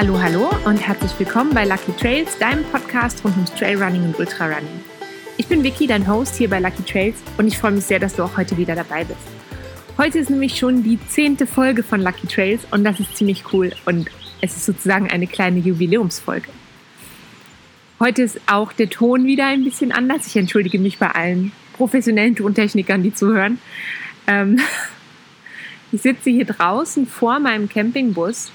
Hallo, hallo und herzlich willkommen bei Lucky Trails, deinem Podcast rund ums Trailrunning und Ultrarunning. Ich bin Vicky, dein Host hier bei Lucky Trails und ich freue mich sehr, dass du auch heute wieder dabei bist. Heute ist nämlich schon die zehnte Folge von Lucky Trails und das ist ziemlich cool und es ist sozusagen eine kleine Jubiläumsfolge. Heute ist auch der Ton wieder ein bisschen anders. Ich entschuldige mich bei allen professionellen Tontechnikern, die zuhören. Ähm, ich sitze hier draußen vor meinem Campingbus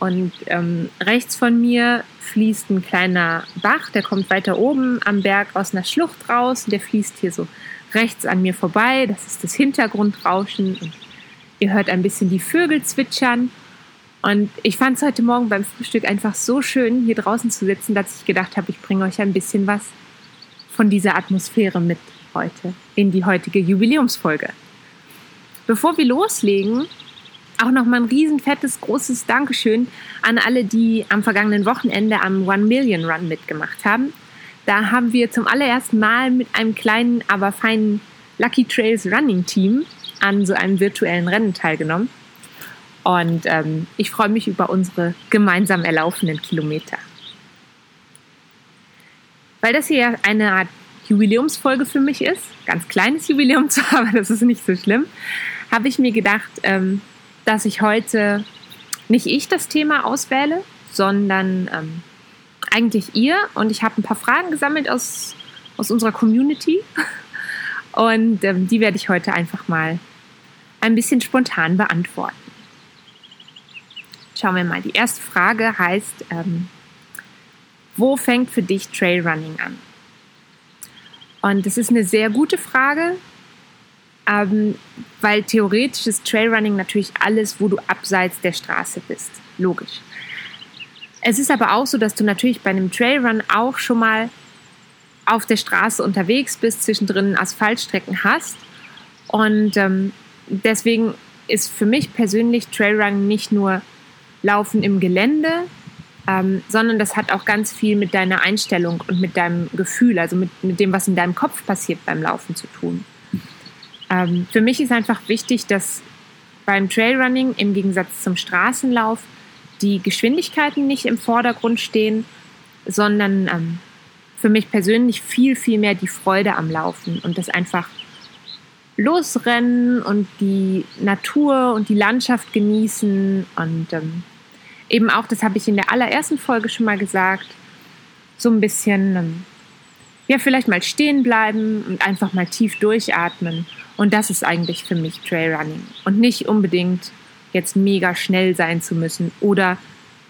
und ähm, rechts von mir fließt ein kleiner Bach, der kommt weiter oben am Berg aus einer Schlucht raus. Der fließt hier so rechts an mir vorbei. Das ist das Hintergrundrauschen. Und ihr hört ein bisschen die Vögel zwitschern. Und ich fand es heute Morgen beim Frühstück einfach so schön, hier draußen zu sitzen, dass ich gedacht habe, ich bringe euch ein bisschen was von dieser Atmosphäre mit heute in die heutige Jubiläumsfolge. Bevor wir loslegen, auch nochmal ein riesen fettes, großes Dankeschön an alle, die am vergangenen Wochenende am One Million Run mitgemacht haben. Da haben wir zum allerersten Mal mit einem kleinen, aber feinen Lucky Trails Running Team an so einem virtuellen Rennen teilgenommen. Und ähm, ich freue mich über unsere gemeinsam erlaufenden Kilometer. Weil das hier eine Art Jubiläumsfolge für mich ist, ganz kleines Jubiläum zwar, aber das ist nicht so schlimm, habe ich mir gedacht, ähm, dass ich heute nicht ich das Thema auswähle, sondern ähm, eigentlich ihr. Und ich habe ein paar Fragen gesammelt aus, aus unserer Community. Und ähm, die werde ich heute einfach mal ein bisschen spontan beantworten. Schauen wir mal. Die erste Frage heißt, ähm, wo fängt für dich Trailrunning an? Und das ist eine sehr gute Frage, ähm, weil theoretisch ist Trailrunning natürlich alles, wo du abseits der Straße bist. Logisch. Es ist aber auch so, dass du natürlich bei einem Trailrun auch schon mal auf der Straße unterwegs bist, zwischendrin Asphaltstrecken hast. Und ähm, deswegen ist für mich persönlich Trailrunning nicht nur Laufen im Gelände, ähm, sondern das hat auch ganz viel mit deiner Einstellung und mit deinem Gefühl, also mit, mit dem, was in deinem Kopf passiert beim Laufen zu tun. Ähm, für mich ist einfach wichtig, dass beim Trailrunning im Gegensatz zum Straßenlauf die Geschwindigkeiten nicht im Vordergrund stehen, sondern ähm, für mich persönlich viel, viel mehr die Freude am Laufen und das einfach losrennen und die Natur und die Landschaft genießen und ähm, eben auch, das habe ich in der allerersten Folge schon mal gesagt, so ein bisschen, ähm, ja, vielleicht mal stehen bleiben und einfach mal tief durchatmen und das ist eigentlich für mich Trailrunning. Und nicht unbedingt jetzt mega schnell sein zu müssen oder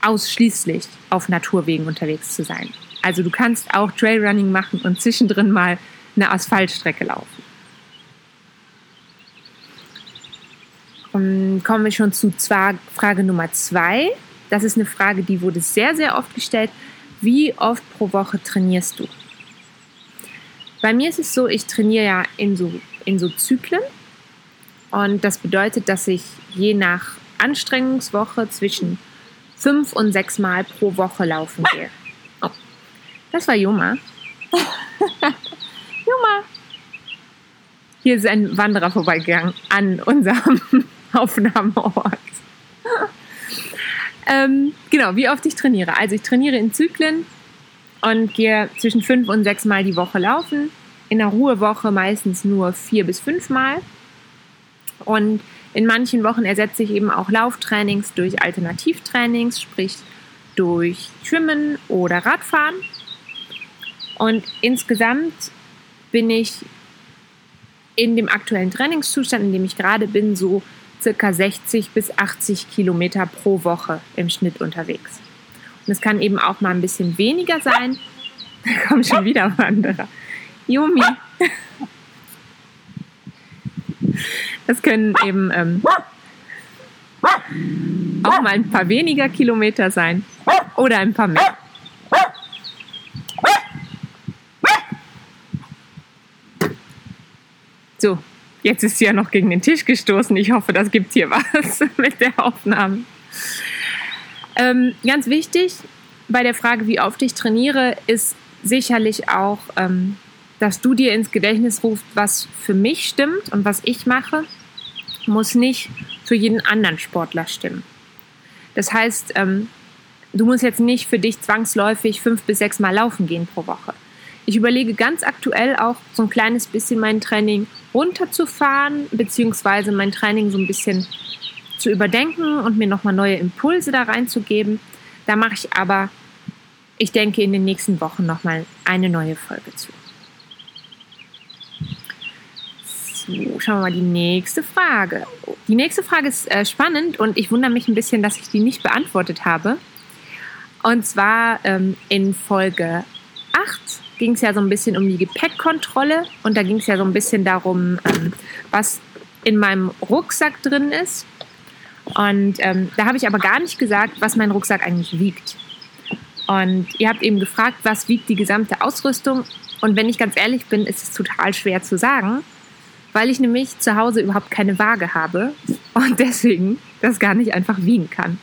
ausschließlich auf Naturwegen unterwegs zu sein. Also du kannst auch Trailrunning machen und zwischendrin mal eine Asphaltstrecke laufen. Und kommen wir schon zu Frage Nummer zwei. Das ist eine Frage, die wurde sehr, sehr oft gestellt. Wie oft pro Woche trainierst du? Bei mir ist es so, ich trainiere ja in so in so Zyklen. Und das bedeutet, dass ich je nach Anstrengungswoche zwischen fünf und sechs Mal pro Woche laufen gehe. Oh, das war Juma. Juma. Hier ist ein Wanderer vorbeigegangen an unserem Aufnahmeort. ähm, genau, wie oft ich trainiere. Also ich trainiere in Zyklen und gehe zwischen fünf und sechs Mal die Woche laufen in der Ruhewoche meistens nur vier bis fünf Mal. Und in manchen Wochen ersetze ich eben auch Lauftrainings durch Alternativtrainings, sprich durch Schwimmen oder Radfahren. Und insgesamt bin ich in dem aktuellen Trainingszustand, in dem ich gerade bin, so circa 60 bis 80 Kilometer pro Woche im Schnitt unterwegs. Und es kann eben auch mal ein bisschen weniger sein. Da kommen schon wieder Wanderer. Yumi. Das können eben ähm, auch mal ein paar weniger Kilometer sein oder ein paar mehr. So, jetzt ist sie ja noch gegen den Tisch gestoßen. Ich hoffe, das gibt hier was mit der Aufnahme. Ähm, ganz wichtig bei der Frage, wie oft ich trainiere, ist sicherlich auch ähm, dass du dir ins Gedächtnis rufst, was für mich stimmt und was ich mache, muss nicht für jeden anderen Sportler stimmen. Das heißt, ähm, du musst jetzt nicht für dich zwangsläufig fünf bis sechs Mal laufen gehen pro Woche. Ich überlege ganz aktuell auch so ein kleines bisschen mein Training runterzufahren, beziehungsweise mein Training so ein bisschen zu überdenken und mir nochmal neue Impulse da reinzugeben. Da mache ich aber, ich denke, in den nächsten Wochen nochmal eine neue Folge zu. So, schauen wir mal die nächste Frage. Die nächste Frage ist äh, spannend und ich wundere mich ein bisschen, dass ich die nicht beantwortet habe. Und zwar ähm, in Folge 8 ging es ja so ein bisschen um die Gepäckkontrolle und da ging es ja so ein bisschen darum, ähm, was in meinem Rucksack drin ist. Und ähm, da habe ich aber gar nicht gesagt, was mein Rucksack eigentlich wiegt. Und ihr habt eben gefragt, was wiegt die gesamte Ausrüstung? Und wenn ich ganz ehrlich bin, ist es total schwer zu sagen, weil ich nämlich zu Hause überhaupt keine Waage habe und deswegen das gar nicht einfach wiegen kann.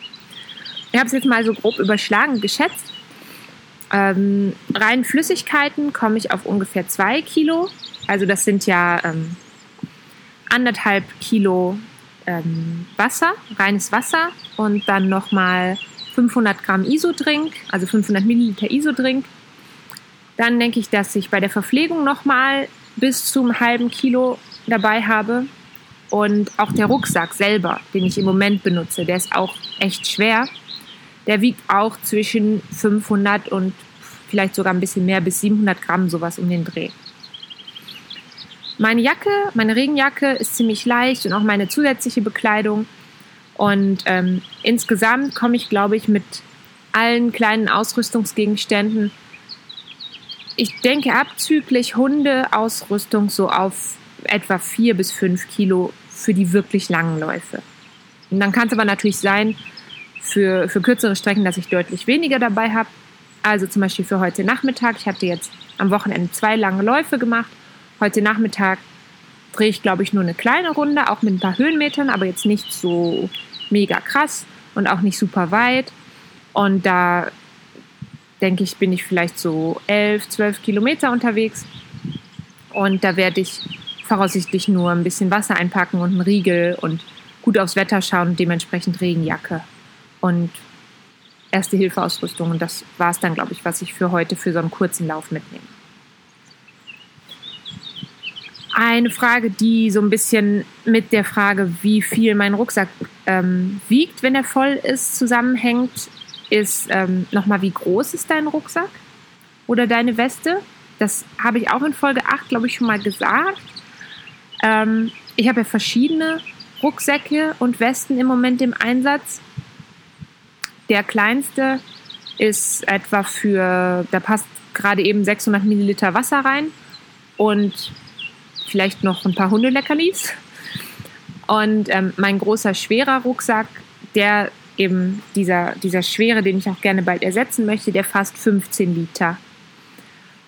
Ich habe es jetzt mal so grob überschlagen geschätzt. Ähm, rein Flüssigkeiten komme ich auf ungefähr zwei Kilo. Also das sind ja ähm, anderthalb Kilo ähm, Wasser, reines Wasser und dann nochmal 500 Gramm Isodrink, also 500 Milliliter Isodrink. Dann denke ich, dass ich bei der Verpflegung nochmal bis zum halben Kilo dabei habe. Und auch der Rucksack selber, den ich im Moment benutze, der ist auch echt schwer. Der wiegt auch zwischen 500 und vielleicht sogar ein bisschen mehr bis 700 Gramm, sowas um den Dreh. Meine Jacke, meine Regenjacke ist ziemlich leicht und auch meine zusätzliche Bekleidung. Und ähm, insgesamt komme ich, glaube ich, mit allen kleinen Ausrüstungsgegenständen, ich denke abzüglich Hundeausrüstung so auf etwa vier bis fünf Kilo für die wirklich langen Läufe. Und dann kann es aber natürlich sein, für, für kürzere Strecken, dass ich deutlich weniger dabei habe. Also zum Beispiel für heute Nachmittag. Ich hatte jetzt am Wochenende zwei lange Läufe gemacht. Heute Nachmittag drehe ich, glaube ich, nur eine kleine Runde, auch mit ein paar Höhenmetern, aber jetzt nicht so mega krass und auch nicht super weit. Und da denke ich, bin ich vielleicht so elf, zwölf Kilometer unterwegs. Und da werde ich voraussichtlich nur ein bisschen Wasser einpacken und einen Riegel und gut aufs Wetter schauen und dementsprechend Regenjacke und erste Hilfeausrüstung. Und das war es dann, glaube ich, was ich für heute für so einen kurzen Lauf mitnehme. Eine Frage, die so ein bisschen mit der Frage, wie viel mein Rucksack ähm, wiegt, wenn er voll ist, zusammenhängt, ist ähm, nochmal, wie groß ist dein Rucksack oder deine Weste? Das habe ich auch in Folge 8, glaube ich, schon mal gesagt. Ähm, ich habe ja verschiedene Rucksäcke und Westen im Moment im Einsatz. Der kleinste ist etwa für, da passt gerade eben 600 Milliliter Wasser rein und vielleicht noch ein paar Hundeleckerlis. Und ähm, mein großer, schwerer Rucksack, der eben dieser, dieser schwere, den ich auch gerne bald ersetzen möchte, der fasst 15 Liter.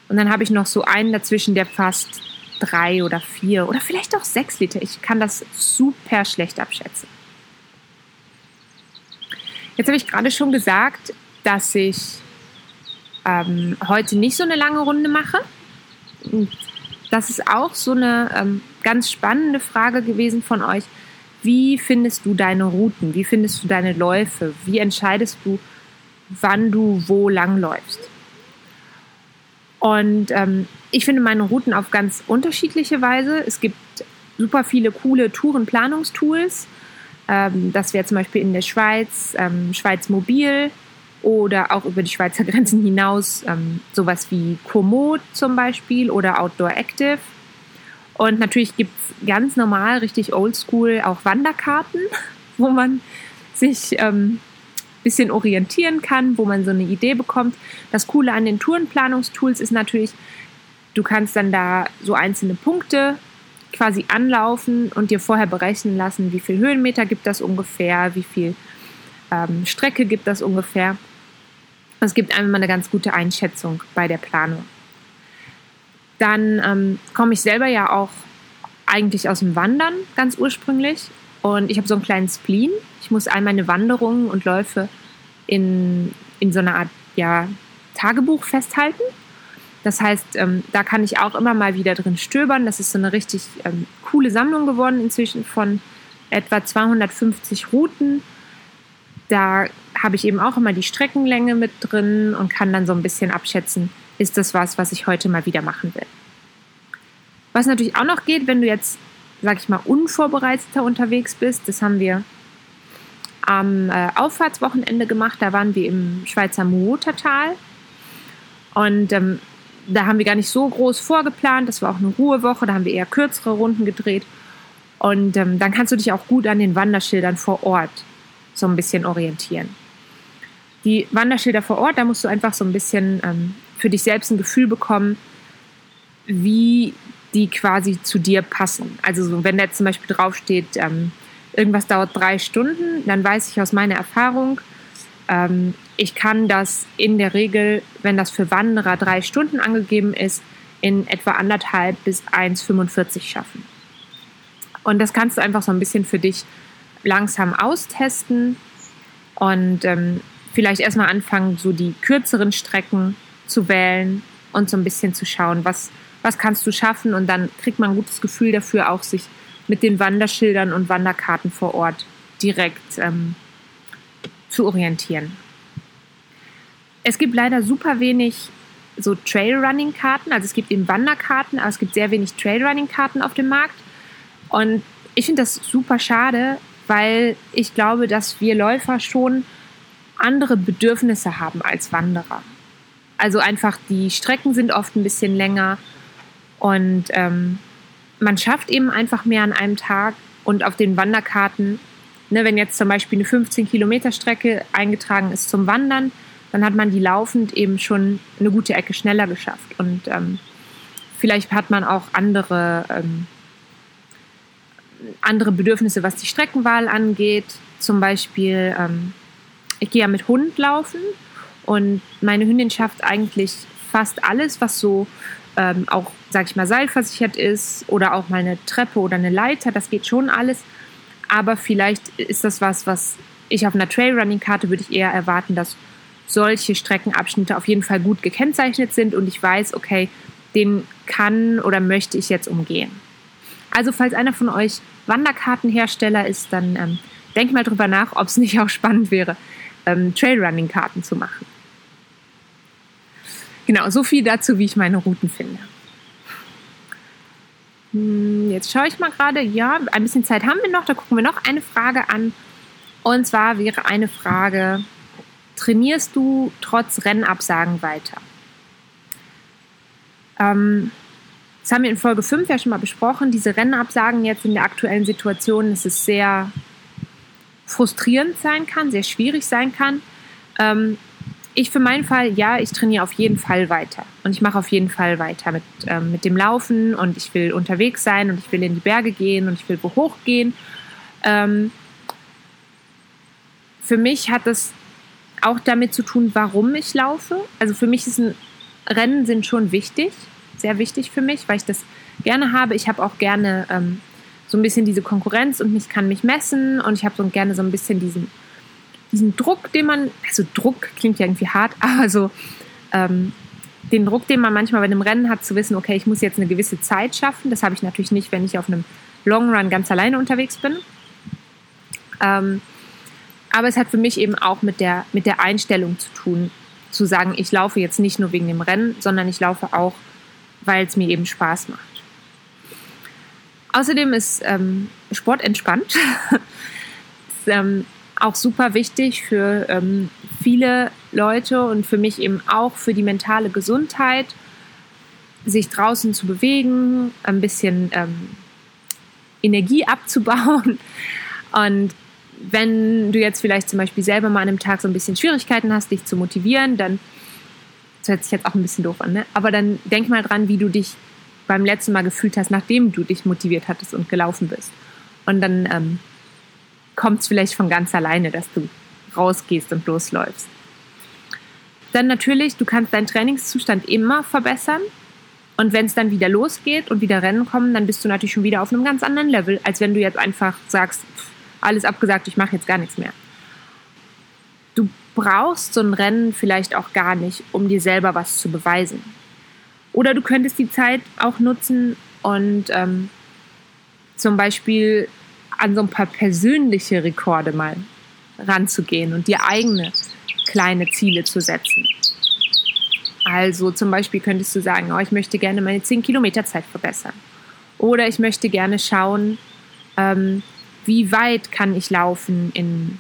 Und dann habe ich noch so einen dazwischen, der fasst drei oder vier oder vielleicht auch sechs Liter. Ich kann das super schlecht abschätzen. Jetzt habe ich gerade schon gesagt, dass ich ähm, heute nicht so eine lange Runde mache. Das ist auch so eine ähm, ganz spannende Frage gewesen von euch. Wie findest du deine Routen? Wie findest du deine Läufe? Wie entscheidest du, wann du wo lang läufst? Und ähm, ich finde meine Routen auf ganz unterschiedliche Weise. Es gibt super viele coole Tourenplanungstools. Ähm, das wäre zum Beispiel in der Schweiz, ähm, Schweiz Mobil oder auch über die Schweizer Grenzen hinaus ähm, sowas wie Komoot zum Beispiel oder Outdoor Active. Und natürlich gibt es ganz normal, richtig oldschool auch Wanderkarten, wo man sich ähm, bisschen orientieren kann, wo man so eine Idee bekommt. Das Coole an den Tourenplanungstools ist natürlich, du kannst dann da so einzelne Punkte quasi anlaufen und dir vorher berechnen lassen, wie viel Höhenmeter gibt das ungefähr, wie viel ähm, Strecke gibt das ungefähr. Es gibt einfach mal eine ganz gute Einschätzung bei der Planung. Dann ähm, komme ich selber ja auch eigentlich aus dem Wandern ganz ursprünglich und ich habe so einen kleinen Spleen. Ich muss all meine Wanderungen und Läufe in, in so einer Art ja, Tagebuch festhalten. Das heißt, ähm, da kann ich auch immer mal wieder drin stöbern. Das ist so eine richtig ähm, coole Sammlung geworden inzwischen von etwa 250 Routen. Da habe ich eben auch immer die Streckenlänge mit drin und kann dann so ein bisschen abschätzen, ist das was, was ich heute mal wieder machen will. Was natürlich auch noch geht, wenn du jetzt, sag ich mal, unvorbereiteter unterwegs bist, das haben wir am äh, Auffahrtswochenende gemacht, da waren wir im Schweizer Muotertal und ähm, da haben wir gar nicht so groß vorgeplant, das war auch eine Ruhewoche, da haben wir eher kürzere Runden gedreht. Und ähm, dann kannst du dich auch gut an den Wanderschildern vor Ort so ein bisschen orientieren. Die Wanderschilder vor Ort, da musst du einfach so ein bisschen ähm, für dich selbst ein Gefühl bekommen, wie die quasi zu dir passen. Also so, wenn da jetzt zum Beispiel draufsteht, ähm, irgendwas dauert drei Stunden, dann weiß ich aus meiner Erfahrung, ähm, ich kann das in der Regel, wenn das für Wanderer drei Stunden angegeben ist, in etwa anderthalb bis 1,45 schaffen. Und das kannst du einfach so ein bisschen für dich langsam austesten und ähm, vielleicht erstmal anfangen, so die kürzeren Strecken zu wählen und so ein bisschen zu schauen, was, was kannst du schaffen und dann kriegt man ein gutes Gefühl dafür, auch sich mit den Wanderschildern und Wanderkarten vor Ort direkt ähm, zu orientieren. Es gibt leider super wenig so Trailrunning-Karten, also es gibt eben Wanderkarten, aber es gibt sehr wenig Trailrunning-Karten auf dem Markt. Und ich finde das super schade, weil ich glaube, dass wir Läufer schon andere Bedürfnisse haben als Wanderer. Also einfach die Strecken sind oft ein bisschen länger und ähm, man schafft eben einfach mehr an einem Tag. Und auf den Wanderkarten, ne, wenn jetzt zum Beispiel eine 15 Kilometer Strecke eingetragen ist zum Wandern, dann hat man die laufend eben schon eine gute Ecke schneller geschafft. Und ähm, vielleicht hat man auch andere ähm, andere Bedürfnisse, was die Streckenwahl angeht. Zum Beispiel, ähm, ich gehe ja mit Hund laufen. Und meine Hündin schafft eigentlich fast alles, was so ähm, auch, sag ich mal, seilversichert ist oder auch mal eine Treppe oder eine Leiter. Das geht schon alles. Aber vielleicht ist das was, was ich auf einer Trailrunning-Karte würde ich eher erwarten, dass solche Streckenabschnitte auf jeden Fall gut gekennzeichnet sind und ich weiß, okay, den kann oder möchte ich jetzt umgehen. Also falls einer von euch Wanderkartenhersteller ist, dann ähm, denkt mal drüber nach, ob es nicht auch spannend wäre, ähm, Trailrunning-Karten zu machen. Genau, so viel dazu, wie ich meine Routen finde. Hm, jetzt schaue ich mal gerade, ja, ein bisschen Zeit haben wir noch, da gucken wir noch eine Frage an. Und zwar wäre eine Frage, trainierst du trotz Rennabsagen weiter? Ähm, das haben wir in Folge 5 ja schon mal besprochen. Diese Rennabsagen jetzt in der aktuellen Situation, dass es sehr frustrierend sein kann, sehr schwierig sein kann. Ähm, ich für meinen Fall, ja, ich trainiere auf jeden Fall weiter. Und ich mache auf jeden Fall weiter mit, ähm, mit dem Laufen und ich will unterwegs sein und ich will in die Berge gehen und ich will wo hoch gehen. Ähm, für mich hat das auch damit zu tun, warum ich laufe. Also für mich ist ein Rennen sind schon wichtig sehr wichtig für mich, weil ich das gerne habe. Ich habe auch gerne ähm, so ein bisschen diese Konkurrenz und ich kann mich messen und ich habe so gerne so ein bisschen diesen, diesen Druck, den man, also Druck klingt ja irgendwie hart, aber so ähm, den Druck, den man manchmal bei einem Rennen hat, zu wissen, okay, ich muss jetzt eine gewisse Zeit schaffen. Das habe ich natürlich nicht, wenn ich auf einem Long Run ganz alleine unterwegs bin. Ähm, aber es hat für mich eben auch mit der, mit der Einstellung zu tun, zu sagen, ich laufe jetzt nicht nur wegen dem Rennen, sondern ich laufe auch weil es mir eben Spaß macht. Außerdem ist ähm, Sport entspannt. ist, ähm, auch super wichtig für ähm, viele Leute und für mich eben auch für die mentale Gesundheit, sich draußen zu bewegen, ein bisschen ähm, Energie abzubauen. Und wenn du jetzt vielleicht zum Beispiel selber mal an einem Tag so ein bisschen Schwierigkeiten hast, dich zu motivieren, dann das hört sich jetzt auch ein bisschen doof an, ne? aber dann denk mal dran, wie du dich beim letzten Mal gefühlt hast, nachdem du dich motiviert hattest und gelaufen bist. Und dann ähm, kommt es vielleicht von ganz alleine, dass du rausgehst und losläufst. Dann natürlich, du kannst deinen Trainingszustand immer verbessern. Und wenn es dann wieder losgeht und wieder Rennen kommen, dann bist du natürlich schon wieder auf einem ganz anderen Level, als wenn du jetzt einfach sagst, alles abgesagt, ich mache jetzt gar nichts mehr brauchst so ein Rennen vielleicht auch gar nicht, um dir selber was zu beweisen. Oder du könntest die Zeit auch nutzen und ähm, zum Beispiel an so ein paar persönliche Rekorde mal ranzugehen und dir eigene kleine Ziele zu setzen. Also zum Beispiel könntest du sagen, oh, ich möchte gerne meine 10 Kilometer Zeit verbessern. Oder ich möchte gerne schauen, ähm, wie weit kann ich laufen in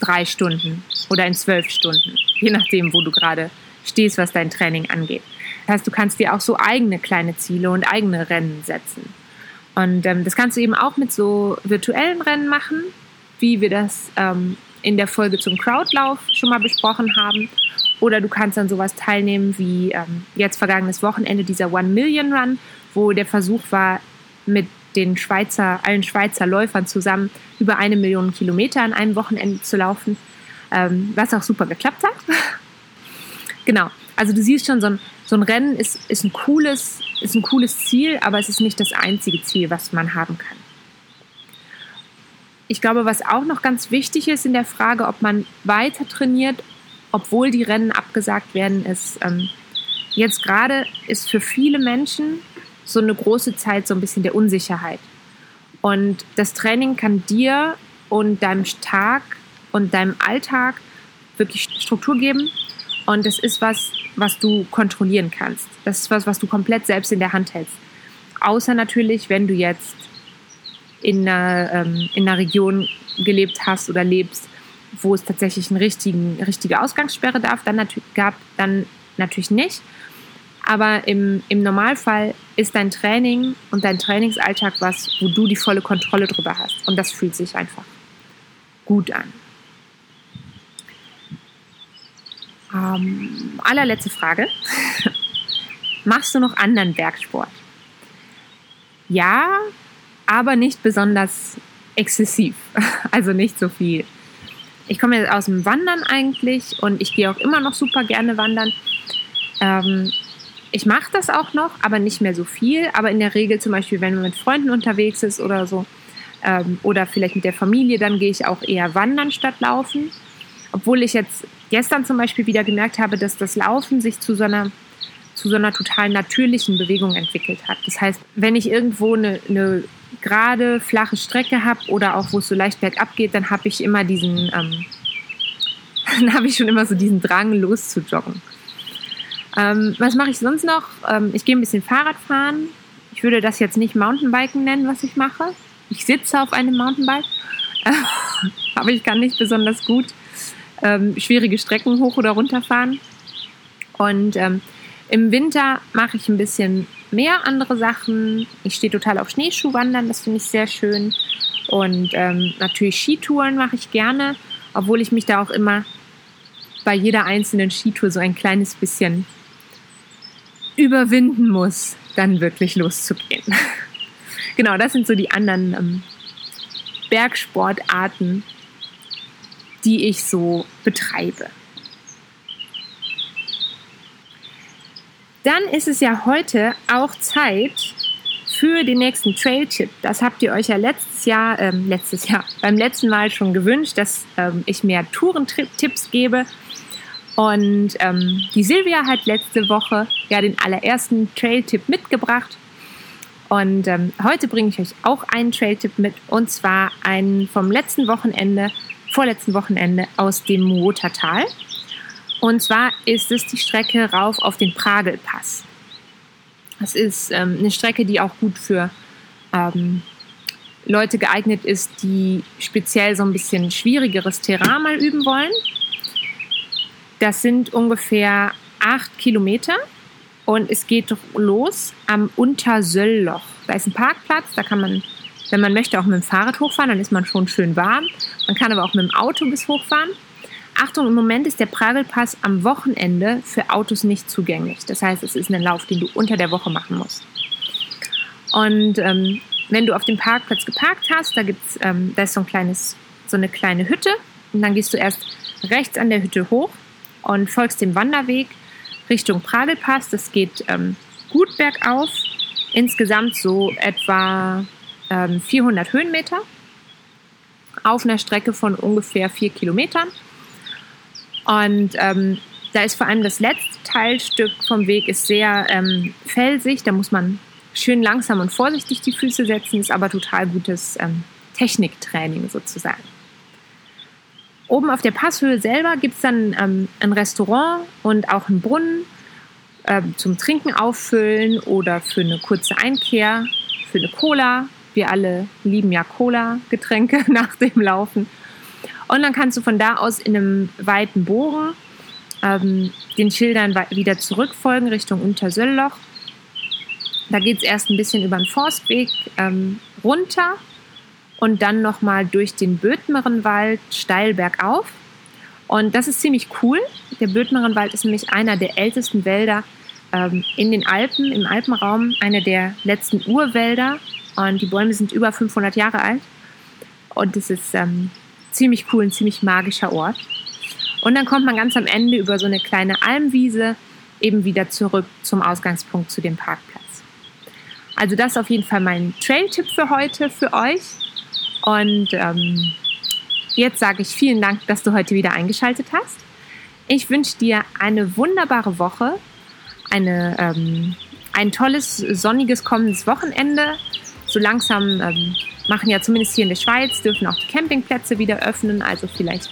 drei Stunden oder in zwölf Stunden, je nachdem, wo du gerade stehst, was dein Training angeht. Das heißt, du kannst dir auch so eigene kleine Ziele und eigene Rennen setzen. Und ähm, das kannst du eben auch mit so virtuellen Rennen machen, wie wir das ähm, in der Folge zum Crowdlauf schon mal besprochen haben. Oder du kannst an sowas teilnehmen wie ähm, jetzt vergangenes Wochenende dieser One Million Run, wo der Versuch war, mit den Schweizer, allen Schweizer Läufern zusammen über eine Million Kilometer an einem Wochenende zu laufen, ähm, was auch super geklappt hat. genau, also du siehst schon, so ein, so ein Rennen ist, ist, ein cooles, ist ein cooles Ziel, aber es ist nicht das einzige Ziel, was man haben kann. Ich glaube, was auch noch ganz wichtig ist in der Frage, ob man weiter trainiert, obwohl die Rennen abgesagt werden, ist, ähm, jetzt gerade ist für viele Menschen so eine große Zeit so ein bisschen der Unsicherheit. Und das Training kann dir und deinem Tag und deinem Alltag wirklich Struktur geben. Und das ist was, was du kontrollieren kannst. Das ist was, was du komplett selbst in der Hand hältst. Außer natürlich, wenn du jetzt in einer, ähm, in einer Region gelebt hast oder lebst, wo es tatsächlich eine richtige Ausgangssperre darf, dann natürlich, gab, dann natürlich nicht. Aber im, im Normalfall ist dein Training und dein Trainingsalltag was, wo du die volle Kontrolle drüber hast. Und das fühlt sich einfach gut an. Ähm, allerletzte Frage. Machst du noch anderen Bergsport? Ja, aber nicht besonders exzessiv. Also nicht so viel. Ich komme jetzt aus dem Wandern eigentlich und ich gehe auch immer noch super gerne wandern. Ähm, ich mache das auch noch, aber nicht mehr so viel. Aber in der Regel zum Beispiel, wenn man mit Freunden unterwegs ist oder so, ähm, oder vielleicht mit der Familie, dann gehe ich auch eher wandern statt laufen. Obwohl ich jetzt gestern zum Beispiel wieder gemerkt habe, dass das Laufen sich zu so einer zu so einer total natürlichen Bewegung entwickelt hat. Das heißt, wenn ich irgendwo eine, eine gerade flache Strecke habe oder auch wo es so leicht bergab geht, dann habe ich immer diesen, ähm, dann habe ich schon immer so diesen Drang, loszujoggen. Ähm, was mache ich sonst noch? Ähm, ich gehe ein bisschen Fahrrad fahren. Ich würde das jetzt nicht Mountainbiken nennen, was ich mache. Ich sitze auf einem Mountainbike, aber ich kann nicht besonders gut ähm, schwierige Strecken hoch oder runter fahren. Und ähm, im Winter mache ich ein bisschen mehr andere Sachen. Ich stehe total auf Schneeschuhwandern, das finde ich sehr schön. Und ähm, natürlich Skitouren mache ich gerne, obwohl ich mich da auch immer bei jeder einzelnen Skitour so ein kleines bisschen überwinden muss, dann wirklich loszugehen. genau, das sind so die anderen ähm, Bergsportarten, die ich so betreibe. Dann ist es ja heute auch Zeit für den nächsten Trail-Tipp. Das habt ihr euch ja letztes Jahr, ähm, letztes Jahr, beim letzten Mal schon gewünscht, dass ähm, ich mehr Tourentipps gebe. Und ähm, die Silvia hat letzte Woche ja den allerersten Trail-Tipp mitgebracht. Und ähm, heute bringe ich euch auch einen Trail-Tipp mit und zwar einen vom letzten Wochenende, vorletzten Wochenende aus dem Muotatal. Und zwar ist es die Strecke rauf auf den Pragelpass. Das ist ähm, eine Strecke, die auch gut für ähm, Leute geeignet ist, die speziell so ein bisschen schwierigeres Terrain mal üben wollen. Das sind ungefähr acht Kilometer und es geht los am Untersöllloch. Da ist ein Parkplatz, da kann man, wenn man möchte, auch mit dem Fahrrad hochfahren, dann ist man schon schön warm. Man kann aber auch mit dem Auto bis hochfahren. Achtung, im Moment ist der Pragelpass am Wochenende für Autos nicht zugänglich. Das heißt, es ist ein Lauf, den du unter der Woche machen musst. Und ähm, wenn du auf dem Parkplatz geparkt hast, da gibt's, ähm, da ist so ein kleines, so eine kleine Hütte und dann gehst du erst rechts an der Hütte hoch und folgst dem Wanderweg Richtung Pragelpass. Das geht ähm, gut bergauf, insgesamt so etwa ähm, 400 Höhenmeter auf einer Strecke von ungefähr vier Kilometern. Und ähm, da ist vor allem das letzte Teilstück vom Weg ist sehr ähm, felsig. Da muss man schön langsam und vorsichtig die Füße setzen, ist aber total gutes ähm, Techniktraining sozusagen. Oben auf der Passhöhe selber gibt es dann ähm, ein Restaurant und auch einen Brunnen äh, zum Trinken auffüllen oder für eine kurze Einkehr, für eine Cola. Wir alle lieben ja Cola-Getränke nach dem Laufen. Und dann kannst du von da aus in einem weiten Bogen ähm, den Schildern wieder zurückfolgen Richtung Untersöllloch. Da geht es erst ein bisschen über den Forstweg ähm, runter und dann nochmal durch den Bödmerenwald steil bergauf. Und das ist ziemlich cool. Der Bödmerenwald ist nämlich einer der ältesten Wälder ähm, in den Alpen, im Alpenraum, einer der letzten Urwälder. Und die Bäume sind über 500 Jahre alt. Und es ist ähm, ziemlich cool, ein ziemlich magischer Ort. Und dann kommt man ganz am Ende über so eine kleine Almwiese eben wieder zurück zum Ausgangspunkt zu dem Parkplatz. Also das ist auf jeden Fall mein Trail-Tipp für heute für euch. Und ähm, jetzt sage ich vielen Dank, dass du heute wieder eingeschaltet hast. Ich wünsche dir eine wunderbare Woche, eine, ähm, ein tolles, sonniges kommendes Wochenende. So langsam ähm, machen ja zumindest hier in der Schweiz, dürfen auch die Campingplätze wieder öffnen. Also vielleicht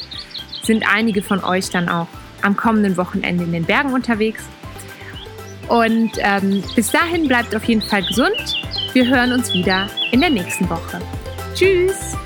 sind einige von euch dann auch am kommenden Wochenende in den Bergen unterwegs. Und ähm, bis dahin bleibt auf jeden Fall gesund. Wir hören uns wieder in der nächsten Woche. Tschüss!